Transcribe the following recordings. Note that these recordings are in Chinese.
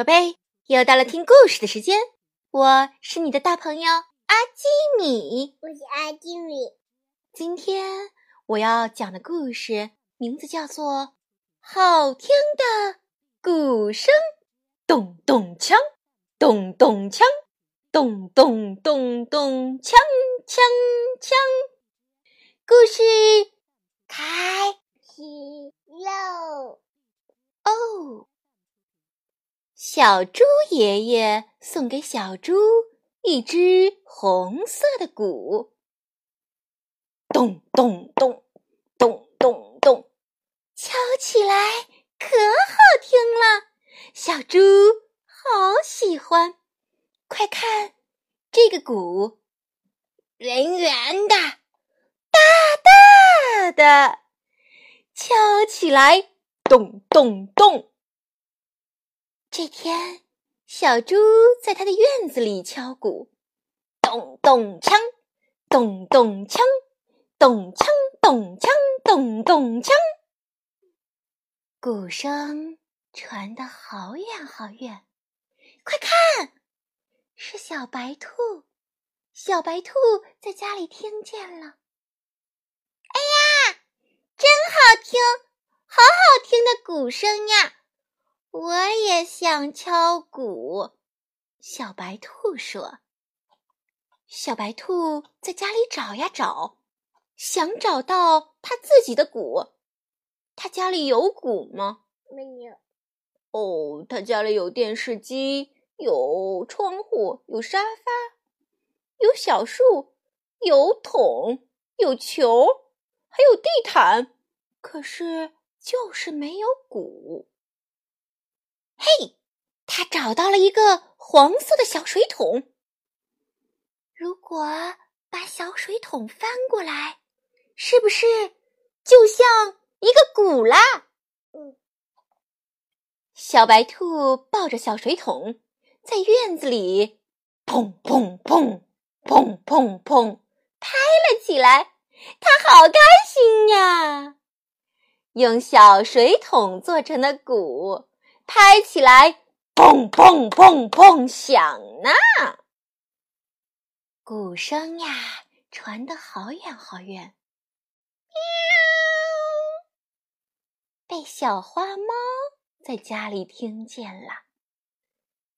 宝贝，又到了听故事的时间，我是你的大朋友阿基米。我是阿基米。今天我要讲的故事名字叫做《好听的鼓声》，咚咚锵，咚咚锵，咚咚咚咚锵锵锵。故事开始喽！哦。小猪爷爷送给小猪一只红色的鼓，咚咚咚，咚咚咚，敲起来可好听了。小猪好喜欢，快看，这个鼓，圆圆的，大大的，敲起来咚咚咚。这天，小猪在他的院子里敲鼓，咚咚锵，咚咚锵，咚锵咚锵咚咚锵，鼓声传得好远好远。快看，是小白兔！小白兔在家里听见了。哎呀，真好听，好好听的鼓声呀！我也想敲鼓，小白兔说。小白兔在家里找呀找，想找到他自己的鼓。他家里有鼓吗？没有。哦，他家里有电视机，有窗户，有沙发，有小树，有桶，有球，还有地毯。可是就是没有鼓。嘿，他找到了一个黄色的小水桶。如果把小水桶翻过来，是不是就像一个鼓啦？嗯。小白兔抱着小水桶，在院子里砰砰砰砰砰砰拍了起来。它好开心呀！用小水桶做成的鼓。拍起来，砰砰砰砰响呢！鼓声呀，传得好远好远。喵！被小花猫在家里听见了。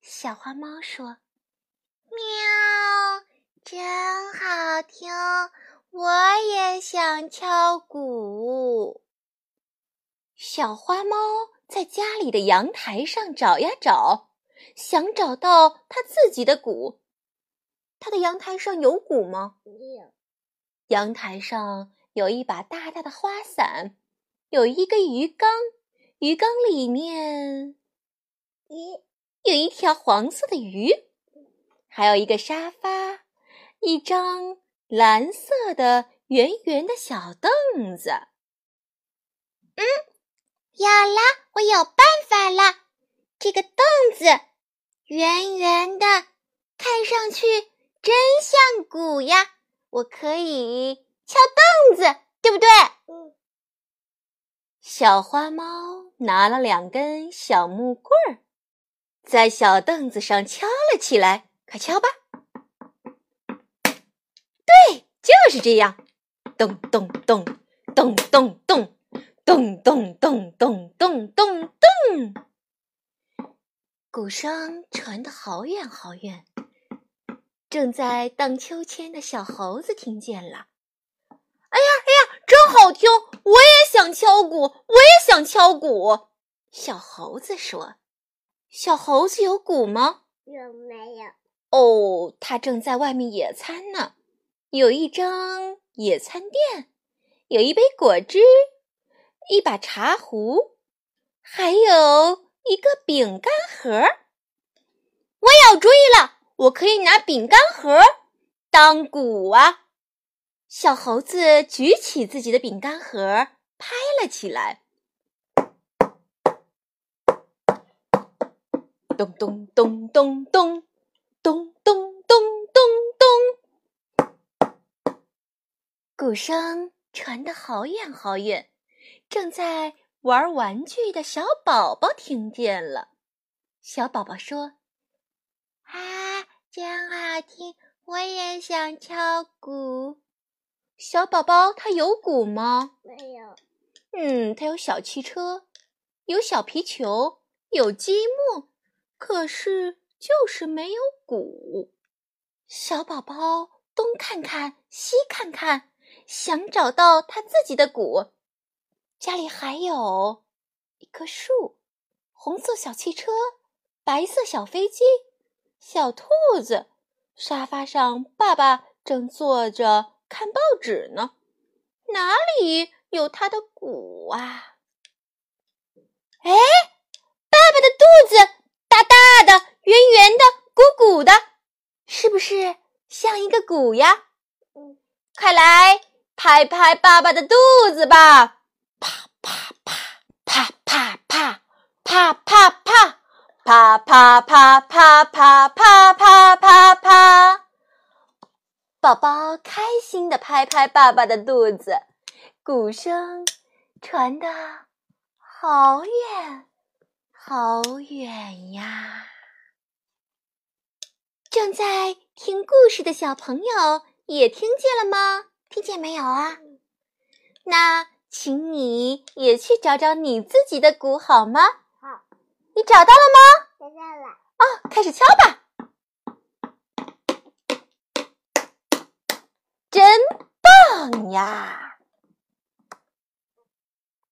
小花猫说：“喵，真好听，我也想敲鼓。”小花猫。在家里的阳台上找呀找，想找到他自己的鼓。他的阳台上有鼓吗？没有。阳台上有一把大大的花伞，有一个鱼缸，鱼缸里面鱼有一条黄色的鱼，还有一个沙发，一张蓝色的圆圆的小凳子。嗯。有了，我有办法了。这个凳子圆圆的，看上去真像鼓呀。我可以敲凳子，对不对？嗯。小花猫拿了两根小木棍儿，在小凳子上敲了起来。快敲吧！对，就是这样。咚咚咚，咚咚咚。咚咚咚咚咚咚咚，鼓声传得好远好远。正在荡秋千的小猴子听见了，哎呀哎呀，真好听！我也想敲鼓，我也想敲鼓。小猴子说：“小猴子有鼓吗？”“有没有？”“哦，他正在外面野餐呢。有一张野餐垫，有一杯果汁。”一把茶壶，还有一个饼干盒。我有主意了，我可以拿饼干盒当鼓啊！小猴子举起自己的饼干盒，拍了起来，咚咚咚咚咚，咚咚咚咚咚，鼓声传得好远好远。正在玩玩具的小宝宝听见了，小宝宝说：“啊，真好听！我也想敲鼓。”小宝宝他有鼓吗？没有。嗯，他有小汽车，有小皮球，有积木，可是就是没有鼓。小宝宝东看看，西看看，想找到他自己的鼓。家里还有一棵树，红色小汽车，白色小飞机，小兔子。沙发上，爸爸正坐着看报纸呢。哪里？有他的鼓啊！哎，爸爸的肚子大大的、圆圆的、鼓鼓的，是不是像一个鼓呀？快来拍拍爸爸的肚子吧！啪啪啪啪啪啪啪啪啪啪啪啪啪啪啪啪啪，宝宝开心的拍拍爸爸的肚子。鼓声传得好远好远呀！正在听故事的小朋友也听见了吗？听见没有啊？那请你也去找找你自己的鼓好吗？好，你找到了吗？找到了。哦，开始敲吧！真棒呀！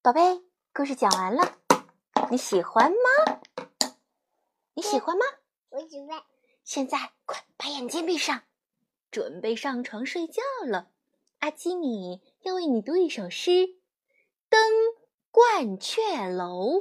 宝贝，故事讲完了，你喜欢吗？你喜欢吗？我喜欢。现在快把眼睛闭上，准备上床睡觉了。阿基米要为你读一首诗，《登鹳雀楼》。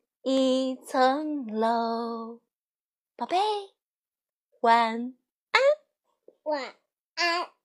一层楼。宝贝，晚安，晚安。